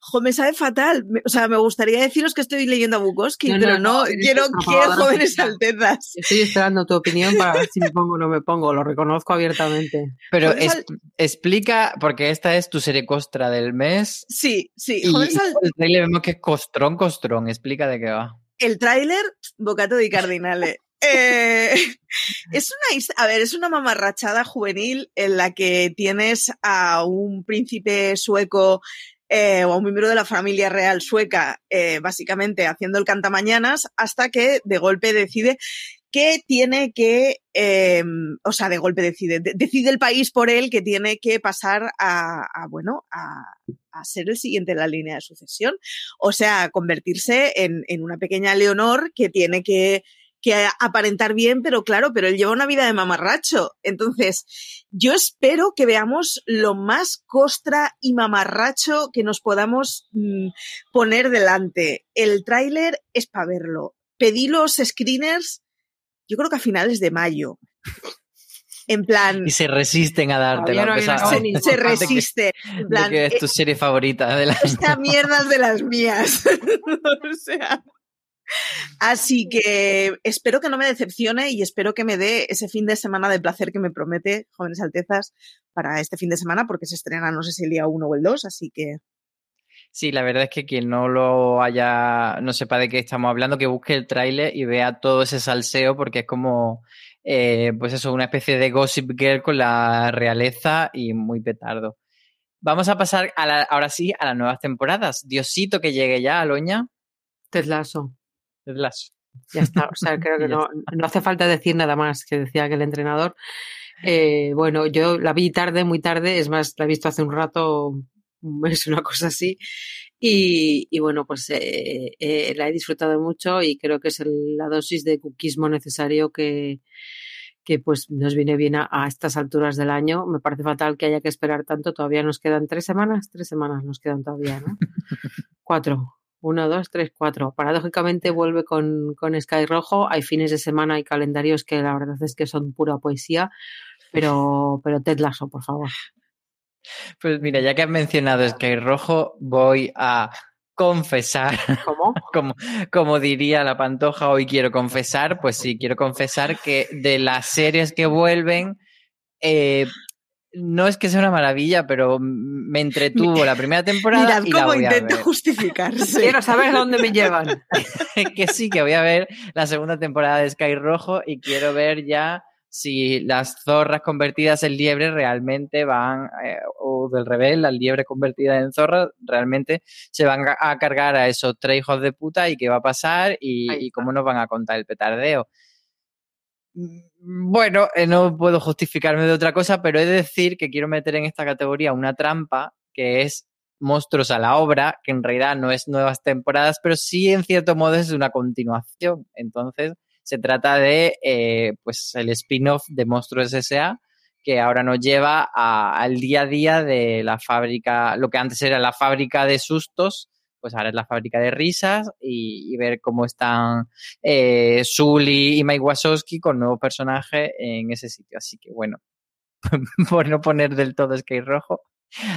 S3: jo, me sabe fatal. O sea, me gustaría deciros que estoy leyendo a Bukowski, no, pero no, no quiero, quiero jóvenes altezas.
S2: Estoy esperando tu opinión para ver si me pongo o no me pongo, lo reconozco abiertamente.
S1: Pero es, al... explica, porque esta es tu serie costra del mes.
S3: Sí, sí.
S1: Y, jóvenes al... el trailer vemos que es costrón, costrón. Explica de qué va
S3: el tráiler, Bocato di Cardinale. Eh, es una, a ver, es una mamarrachada juvenil en la que tienes a un príncipe sueco eh, o a un miembro de la familia real sueca, eh, básicamente haciendo el cantamañanas, hasta que de golpe decide que tiene que, eh, o sea, de golpe decide, de, decide el país por él que tiene que pasar a, a bueno, a, a, ser el siguiente en la línea de sucesión. O sea, convertirse en, en una pequeña Leonor que tiene que, que aparentar bien, pero claro, pero él lleva una vida de mamarracho. Entonces, yo espero que veamos lo más costra y mamarracho que nos podamos mmm, poner delante. El tráiler es para verlo. Pedí los screeners yo creo que a finales de mayo. En plan.
S1: Y se resisten a dártelo.
S3: No se, se resiste.
S1: En plan, de que es tu serie favorita de la.
S3: Esta mierda es de las mías. o sea. Así que espero que no me decepcione y espero que me dé ese fin de semana de placer que me promete Jóvenes Altezas para este fin de semana, porque se estrena no sé si el día 1 o el 2, así que
S1: Sí, la verdad es que quien no lo haya, no sepa de qué estamos hablando, que busque el tráiler y vea todo ese salseo, porque es como, eh, pues eso, una especie de Gossip Girl con la realeza y muy petardo. Vamos a pasar a la, ahora sí a las nuevas temporadas. Diosito que llegue ya, Aloña.
S2: Teslazo. Ya está, o sea, creo que no, no hace falta decir nada más que decía que el entrenador. Eh, bueno, yo la vi tarde, muy tarde, es más, la he visto hace un rato un mes, una cosa así. Y, y bueno, pues eh, eh, la he disfrutado mucho y creo que es el, la dosis de cuquismo necesario que, que pues nos viene bien a, estas alturas del año. Me parece fatal que haya que esperar tanto. Todavía nos quedan tres semanas, tres semanas nos quedan todavía, ¿no? Cuatro. Uno, dos, tres, cuatro. Paradójicamente vuelve con, con Sky Rojo. Hay fines de semana y calendarios que la verdad es que son pura poesía. Pero, pero Ted Lasso, por favor.
S1: Pues mira, ya que has mencionado Sky Rojo, voy a confesar.
S2: ¿Cómo?
S1: como, como diría la pantoja, hoy quiero confesar. Pues sí, quiero confesar que de las series que vuelven, eh, no es que sea una maravilla, pero me entretuvo la primera temporada.
S3: Mirad
S1: y
S3: cómo
S1: la voy
S3: intenta
S1: a ver.
S3: justificarse.
S2: Quiero saber dónde me llevan.
S1: que sí, que voy a ver la segunda temporada de Sky Rojo y quiero ver ya si las zorras convertidas en liebre realmente van, eh, o del revés, las liebres convertidas en zorras realmente se van a, cargar a esos tres hijos de puta y qué va a pasar y, y cómo nos van a contar el petardeo. Bueno, eh, no puedo justificarme de otra cosa, pero he de decir que quiero meter en esta categoría una trampa que es Monstruos a la obra, que en realidad no es nuevas temporadas, pero sí en cierto modo es una continuación. Entonces, se trata de eh, pues el spin-off de Monstruos S.A., que ahora nos lleva al día a día de la fábrica, lo que antes era la fábrica de sustos, pues ahora es la fábrica de risas y, ver cómo están eh, Sully y Mike Wazowski con nuevos personajes en ese sitio. Así que bueno, por no poner del todo Sky Rojo,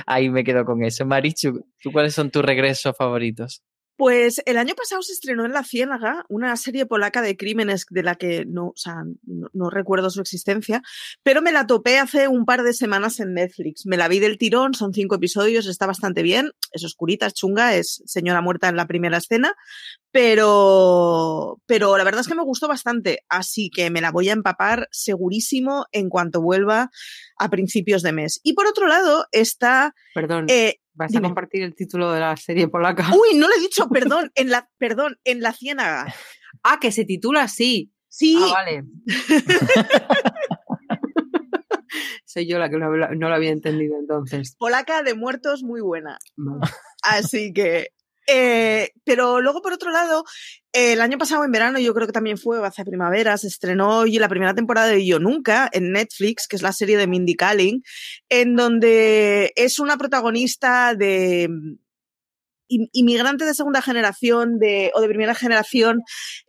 S1: ahí me quedo con eso. Marichu, ¿tú cuáles son tus regresos favoritos?
S3: Pues el año pasado se estrenó en La Ciénaga una serie polaca de crímenes de la que no, o sea, no, no recuerdo su existencia, pero me la topé hace un par de semanas en Netflix. Me la vi del tirón, son cinco episodios, está bastante bien, es oscurita, es chunga, es señora muerta en la primera escena, pero, pero la verdad es que me gustó bastante, así que me la voy a empapar segurísimo en cuanto vuelva a principios de mes. Y por otro lado está...
S2: Perdón,
S3: eh,
S2: ¿vas
S3: dime.
S2: a compartir el título de la serie polaca?
S3: Uy, no lo he dicho, perdón, en la, perdón, en la ciénaga.
S2: Ah, que se titula así.
S3: Sí,
S2: Ah, vale. Soy yo la que no, lo había entendido entonces.
S3: polaca de muertos muy buena.
S2: Vale.
S3: Así que. Eh, pero luego, por otro lado, el año pasado en verano, yo creo que también fue, hace primavera, se estrenó la primera temporada de Yo Nunca en Netflix, que es la serie de Mindy Kaling, en donde es una protagonista de mm, in- inmigrante de segunda generación de, o de primera generación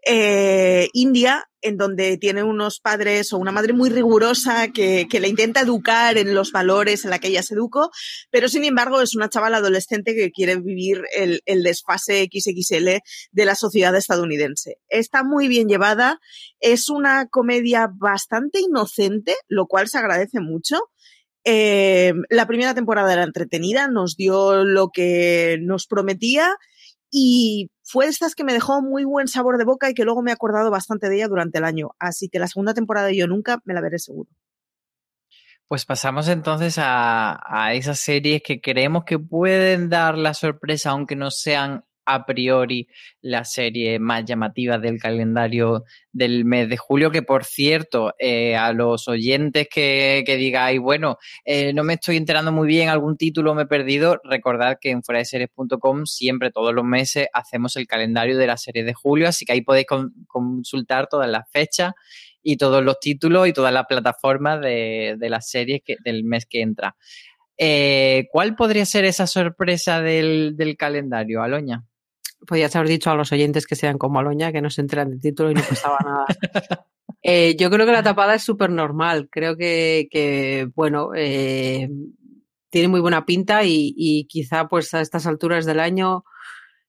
S3: eh, india, en donde tiene unos padres o una madre muy rigurosa que, que le intenta educar en los valores en la que ella se educó, pero sin embargo es una chavala adolescente que quiere vivir el, el desfase XXL de la sociedad estadounidense. Está muy bien llevada, es una comedia bastante inocente, lo cual se agradece mucho. Eh, la primera temporada era entretenida, nos dio lo que nos prometía y fue de estas que me dejó muy buen sabor de boca y que luego me he acordado bastante de ella durante el año. Así que la segunda temporada de Yo Nunca me la veré seguro.
S1: Pues pasamos entonces a, a esas series que creemos que pueden dar la sorpresa, aunque no sean a priori la serie más llamativa del calendario del mes de julio, que por cierto, eh, a los oyentes que, que digáis, bueno, eh, no me estoy enterando muy bien, algún título me he perdido, recordad que en fuera de series.com siempre todos los meses hacemos el calendario de la serie de julio, así que ahí podéis con- consultar todas las fechas y todos los títulos y todas las plataformas de, las series del mes que entra. Eh, ¿Cuál podría ser esa sorpresa del, del calendario, Aloña?
S2: Podías haber dicho a los oyentes que sean como Aloña, que no se enteran del título y no pasaba nada. Eh, yo creo que la tapada es súper normal. Creo que, que bueno, eh, tiene muy buena pinta y, y quizá pues a estas alturas del año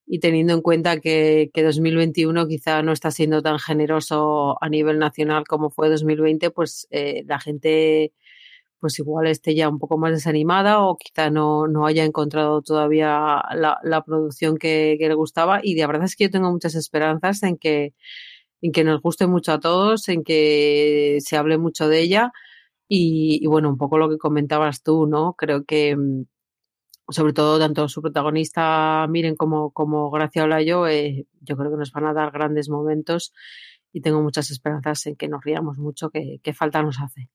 S2: y teniendo en cuenta que, que 2021 quizá no está siendo tan generoso a nivel nacional como fue 2020, pues eh, la gente pues igual esté ya un poco más desanimada o quizá no, no haya encontrado todavía la, la producción que, le gustaba y la verdad es que yo tengo muchas esperanzas en que, en que nos guste mucho a todos, en que se hable mucho de ella y, bueno, un poco lo que comentabas tú, ¿no? Creo que mm, sobre todo tanto su protagonista Miren como, como Gracia Olayo, eh, yo creo que nos van a dar grandes momentos y tengo muchas esperanzas en que nos riamos mucho, que falta nos hace.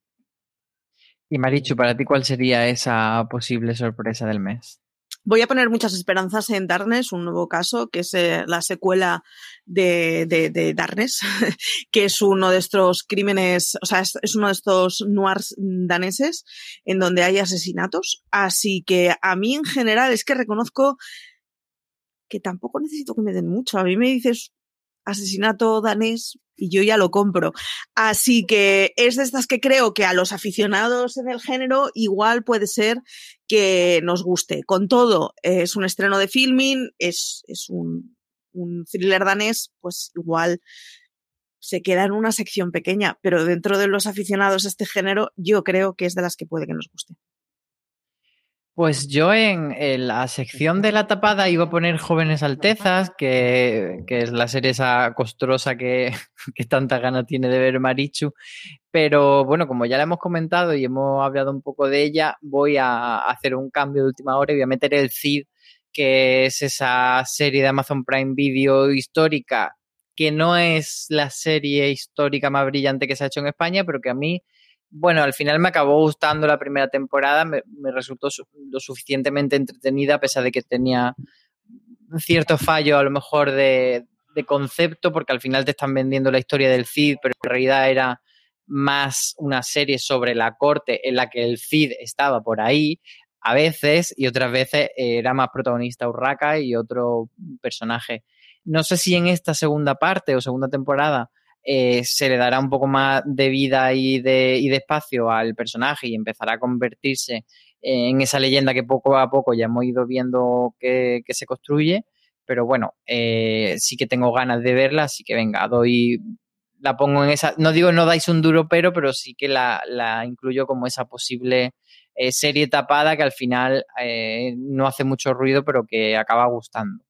S1: Y Marichu, para ti, ¿cuál sería esa posible sorpresa del mes?
S3: Voy a poner muchas esperanzas en Darkness, un nuevo caso, que es eh, la secuela de, de, Darkness, que es uno de estos crímenes, o sea, es, uno de estos noirs daneses en donde hay asesinatos. Así que a mí en general es que reconozco que tampoco necesito que me den mucho. A mí me dices asesinato danés y yo ya lo compro. Así que es de estas que creo que a los aficionados del género igual puede ser que nos guste. Con todo, es un estreno de filming, es, es un, un thriller danés, pues igual se queda en una sección pequeña, pero dentro de los aficionados a este género, yo creo que es de las que puede que nos guste.
S1: Pues yo en, la sección de la tapada iba a poner Jóvenes Altezas, que, es la serie esa costrosa que, que tanta gana tiene de ver Marichu. Pero bueno, como ya la hemos comentado y hemos hablado un poco de ella, voy a hacer un cambio de última hora y voy a meter el CID, que es esa serie de Amazon Prime Video histórica, que no es la serie histórica más brillante que se ha hecho en España, pero que a mí bueno, al final me acabó gustando la primera temporada, me, resultó lo suficientemente entretenida, a pesar de que tenía cierto fallo a lo mejor de, concepto, porque al final te están vendiendo la historia del Cid, pero en realidad era más una serie sobre la corte en la que el Cid estaba por ahí a veces y otras veces era más protagonista Urraca y otro personaje. No sé si en esta segunda parte o segunda temporada eh, se le dará un poco más de vida y de, y de espacio al personaje y empezará a convertirse en esa leyenda que poco a poco ya hemos ido viendo que, se construye. Pero bueno, eh, sí que tengo ganas de verla, así que venga, doy, la pongo en esa, no digo no dais un duro pero, pero sí que la, incluyo como esa posible eh, serie tapada que al final no hace mucho ruido, pero que acaba gustando.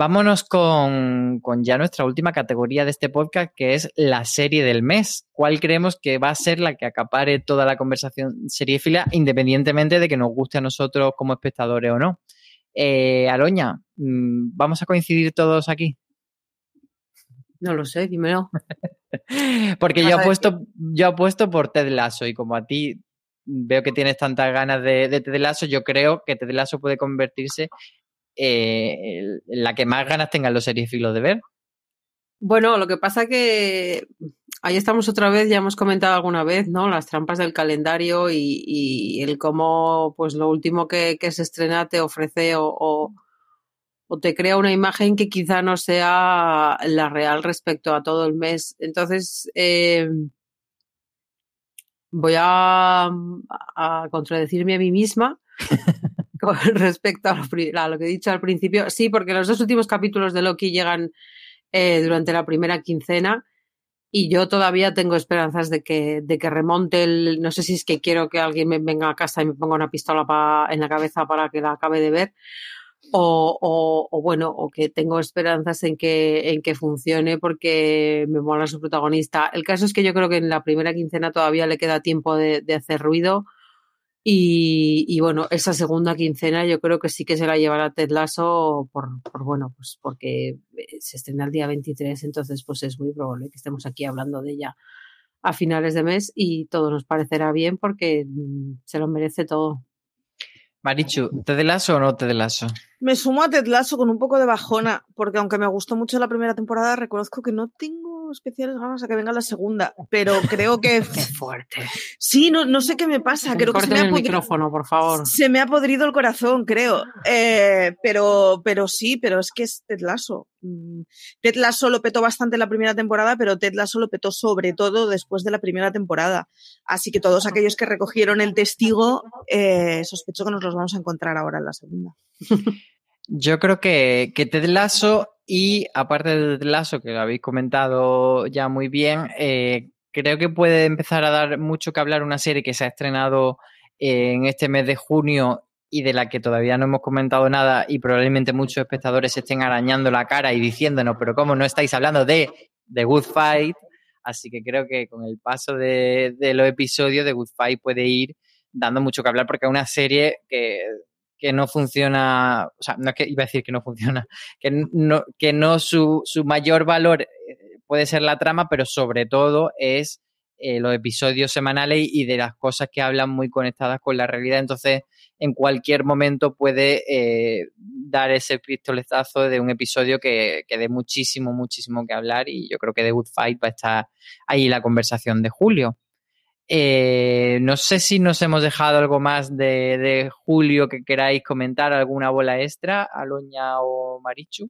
S1: Vámonos con, ya nuestra última categoría de este podcast, que es la serie del mes. ¿Cuál creemos que va a ser la que acapare toda la conversación seriéfila, independientemente de que nos guste a nosotros como espectadores o no? Eh, Aloña, mm, ¿vamos a coincidir todos aquí?
S2: No lo sé, dímelo.
S1: Porque yo apuesto, yo apuesto por Ted Lasso y como a ti veo que tienes tantas ganas de, de Ted Lasso, yo creo que Ted Lasso puede convertirse eh, la que más ganas tengan los filos de ver.
S2: Bueno, lo que pasa que ahí estamos otra vez, ya hemos comentado alguna vez, ¿no? Las trampas del calendario y, el cómo, pues lo último que, se estrena te ofrece o, te crea una imagen que quizá no sea la real respecto a todo el mes. Entonces, eh, voy a, a contradecirme a mí misma respecto a lo, que he dicho al principio. Sí, porque los dos últimos capítulos de Loki llegan eh, durante la primera quincena y yo todavía tengo esperanzas de que, de que remonte el. No sé si es que quiero que alguien me venga a casa y me ponga una pistola en la cabeza para que la acabe de ver. O, o, bueno, o que tengo esperanzas en que, en que funcione porque me mola su protagonista. El caso es que yo creo que en la primera quincena todavía le queda tiempo de hacer ruido y, bueno, esa segunda quincena yo creo que sí que se la llevará Ted Lasso por, bueno, pues porque eh, se estrena el día 23, entonces pues es muy probable que estemos aquí hablando de ella a finales de mes y todo nos parecerá bien porque mm, se lo merece todo.
S1: Marichu, ¿Ted Lasso o no Ted Lasso?
S3: Me sumo a Ted Lasso con un poco de bajona, porque aunque me gustó mucho la primera temporada, reconozco que no tengo especiales ganas a que venga la segunda, pero creo que...
S2: Qué fuerte.
S3: Sí, no, no sé qué me pasa. Creo que se me
S2: ha el micrófono, por favor.
S3: Se me ha podrido el corazón, creo. Eh, pero, pero sí, pero es que es Ted Lasso. Mm, Ted Lasso lo petó bastante la primera temporada, pero Ted Lasso lo petó sobre todo después de la primera temporada. Así que todos aquellos que recogieron el testigo, eh, sospecho que nos los vamos a encontrar ahora en la segunda.
S1: Yo creo que, que Ted Lasso y aparte de Ted Lasso, que lo habéis comentado ya muy bien, eh, creo que puede empezar a dar mucho que hablar una serie que se ha estrenado en este mes de junio y de la que todavía no hemos comentado nada y probablemente muchos espectadores estén arañando la cara y diciéndonos, pero ¿cómo no estáis hablando de The Good Fight? Así que creo que con el paso de, de los episodios, The Good Fight puede ir dando mucho que hablar porque es una serie que que no funciona, o sea, no es que iba a decir que no funciona, que no, que no su, su mayor valor eh, puede ser la trama, pero sobre todo es eh, los episodios semanales y de las cosas que hablan muy conectadas con la realidad. Entonces, en cualquier momento puede eh, dar ese pistoletazo de un episodio que, que dé muchísimo, muchísimo que hablar y yo creo que The Good Fight va a estar ahí la conversación de julio. Eh, no sé si nos hemos dejado algo más de, de, julio que queráis comentar, alguna bola extra, Aloña o Marichu.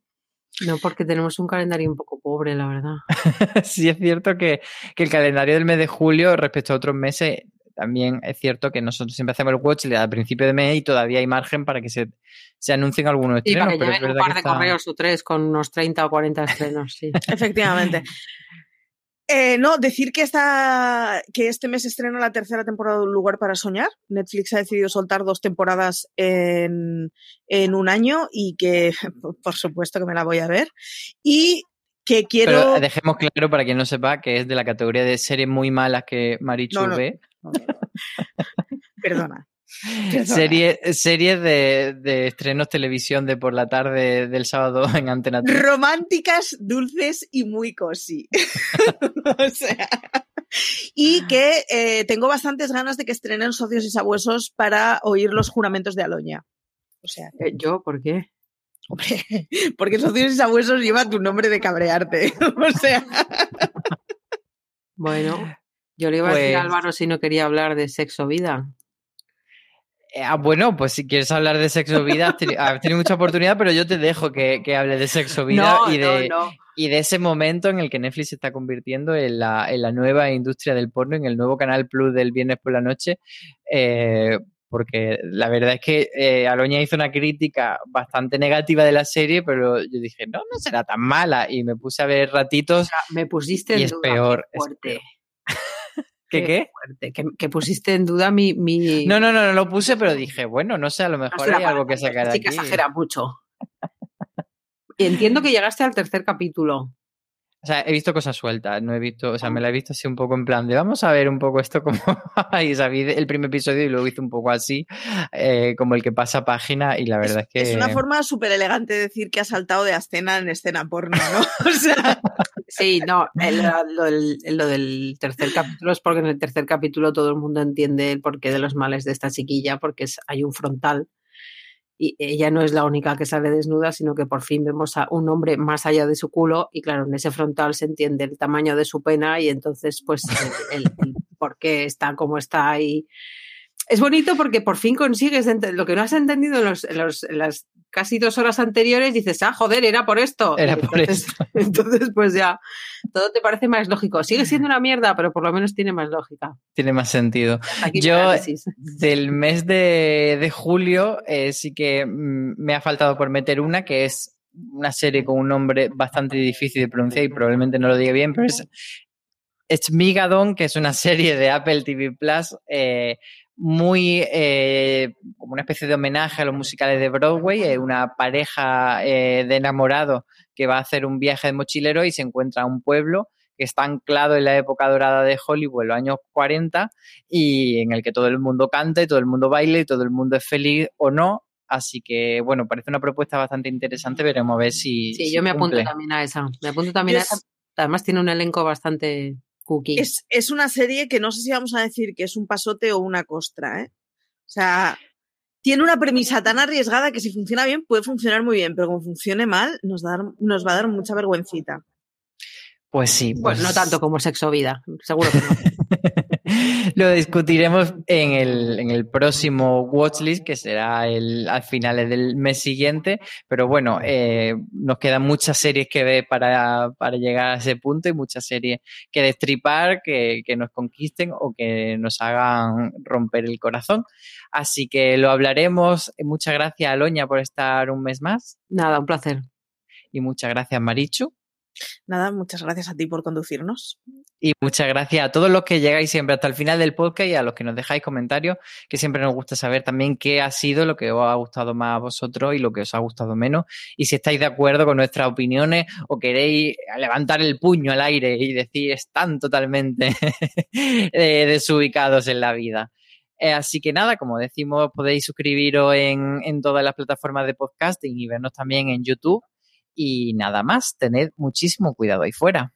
S2: No, porque tenemos un calendario un poco pobre, la verdad.
S1: sí, es cierto que, que, el calendario del mes de julio respecto a otros meses, también es cierto que nosotros siempre hacemos el watch al principio de mes y todavía hay margen para que se, se anuncien algunos estrenos.
S2: Sí, para que pero es un par de está... correos o tres con unos 30 o 40 estrenos, sí.
S3: Efectivamente. Eh, no, decir que, esta, que este mes estrena la tercera temporada de Un lugar para soñar. Netflix ha decidido soltar dos temporadas en, en un año y que, por supuesto, que me la voy a ver. Y que quiero.
S1: Pero dejemos claro para quien no sepa que es de la categoría de series muy malas que Marichu
S3: No, no.
S1: ve.
S3: Perdona.
S1: Serie, series de, de estrenos televisión de por la tarde del sábado en Antena 3.
S3: Románticas, dulces y muy cosi. o sea. Y que eh, tengo bastantes ganas de que estrenen Socios y Sabuesos para oír los juramentos de Aloña. O sea.
S2: Eh, ¿Yo? ¿Por qué?
S3: Hombre, porque Socios y Sabuesos lleva tu nombre de cabrearte. o sea.
S2: Bueno, yo le iba a decir a
S1: Pues-
S2: Álvaro si no quería hablar de sexo vida.
S1: Eh, ah, bueno, pues si quieres hablar de sexo vida, has teni- has tenido mucha oportunidad, pero yo te dejo que, que hable de sexo vida
S2: no,
S1: y, de,
S2: no, no.
S1: y de ese momento en el que Netflix se está convirtiendo en la, en la nueva industria del porno, en el nuevo canal Plus del viernes por la noche. eh, porque la verdad es que eh, Aloña hizo una crítica bastante negativa de la serie, pero yo dije, no, no será tan mala. Y me puse a ver
S2: O
S1: ratitos.
S2: sea, me pusiste
S1: Y
S2: en
S1: es
S2: duda.
S1: peor, es. ¿Qué qué?
S2: fuerte, Que, que pusiste en duda mi. mi...
S1: No, no, no, no lo puse, pero dije, bueno, no sé, a lo mejor hay algo que sacar de
S2: sí que
S1: aquí.
S2: exagera mucho. Entiendo que llegaste al tercer capítulo.
S1: O sea, he visto cosas sueltas, no he visto, o sea, me la he visto así un poco en plan de vamos a ver un poco esto como y sabí el primer episodio y luego hice un poco así, eh, como el que pasa página y la verdad es, que...
S3: Es una forma súper elegante de decir que ha saltado de escena en escena porno, ¿no? O sea,
S2: Sí, no, el- lo, del, lo del tercer capítulo es porque en el tercer capítulo todo el mundo entiende el porqué de los males de esta chiquilla, porque es, hay un frontal y ella no es la única que sale desnuda, sino que por fin vemos a un hombre más allá de su culo y claro, en ese frontal se entiende el tamaño de su pena y entonces pues el, el- el por qué está como está y es bonito porque por fin consigues lo que no has entendido en, los, en los- en las casi dos horas anteriores, dices, ah, joder, era por esto.
S1: Era por
S2: entonces-
S1: esto.
S2: entonces, pues ya, todo te parece más lógico. Sigue siendo una mierda, pero por lo menos tiene más lógica.
S1: Tiene más sentido.
S2: Aquí
S1: Yo-. Del mes de, de julio eh, sí que mm, me ha faltado por meter una que es una serie con un nombre bastante difícil de pronunciar y probablemente no lo diga bien, pero es Migadon, que es una serie de Apple TV Plus eh, muy eh, como una especie de homenaje a los musicales de Broadway, eh, una pareja eh, de enamorados que va a hacer un viaje de mochilero y se encuentra en un pueblo que está anclado en la época dorada de Hollywood, los años 40, y en el que todo el mundo canta y todo el mundo baila y todo el mundo es feliz o no. Así que, bueno, parece una propuesta bastante interesante. Veremos a ver si.
S2: Sí,
S1: si
S2: yo me apunto también a esa. Me apunto también a
S3: Es-
S2: esa. Además tiene un elenco bastante cookie.
S3: es, es una serie que no sé si vamos a decir que es un pasote o una costra, ¿eh? O sea, tiene una premisa tan arriesgada que si funciona bien puede funcionar muy bien, pero como funcione mal nos, da- nos va a dar mucha vergüencita.
S1: Pues sí.
S2: Pues
S1: Pues
S2: no tanto como sexo vida, seguro que no.
S1: Lo discutiremos en el, en el próximo Watchlist, que será el, a finales del mes siguiente. Pero bueno, eh, nos quedan muchas series que ver para, para llegar a ese punto y muchas series que destripar, que, que nos conquisten o que nos hagan romper el corazón. Así que lo hablaremos. Muchas gracias, Aloña, por estar un mes más.
S2: Nada, un placer.
S1: Y muchas gracias, Marichu.
S3: Nada, muchas gracias a ti por conducirnos.
S1: Y muchas gracias a todos los que llegáis siempre hasta el final del podcast y a los que nos dejáis comentarios, que siempre nos gusta saber también qué ha sido lo que os ha gustado más a vosotros y lo que os ha gustado menos. Y si estáis de acuerdo con nuestras opiniones o queréis levantar el puño al aire y decir están totalmente desubicados en la vida. Eh, así que nada, como decimos, podéis suscribiros en, en todas las plataformas de podcasting y vernos también en YouTube. Y nada más, tened muchísimo cuidado ahí fuera.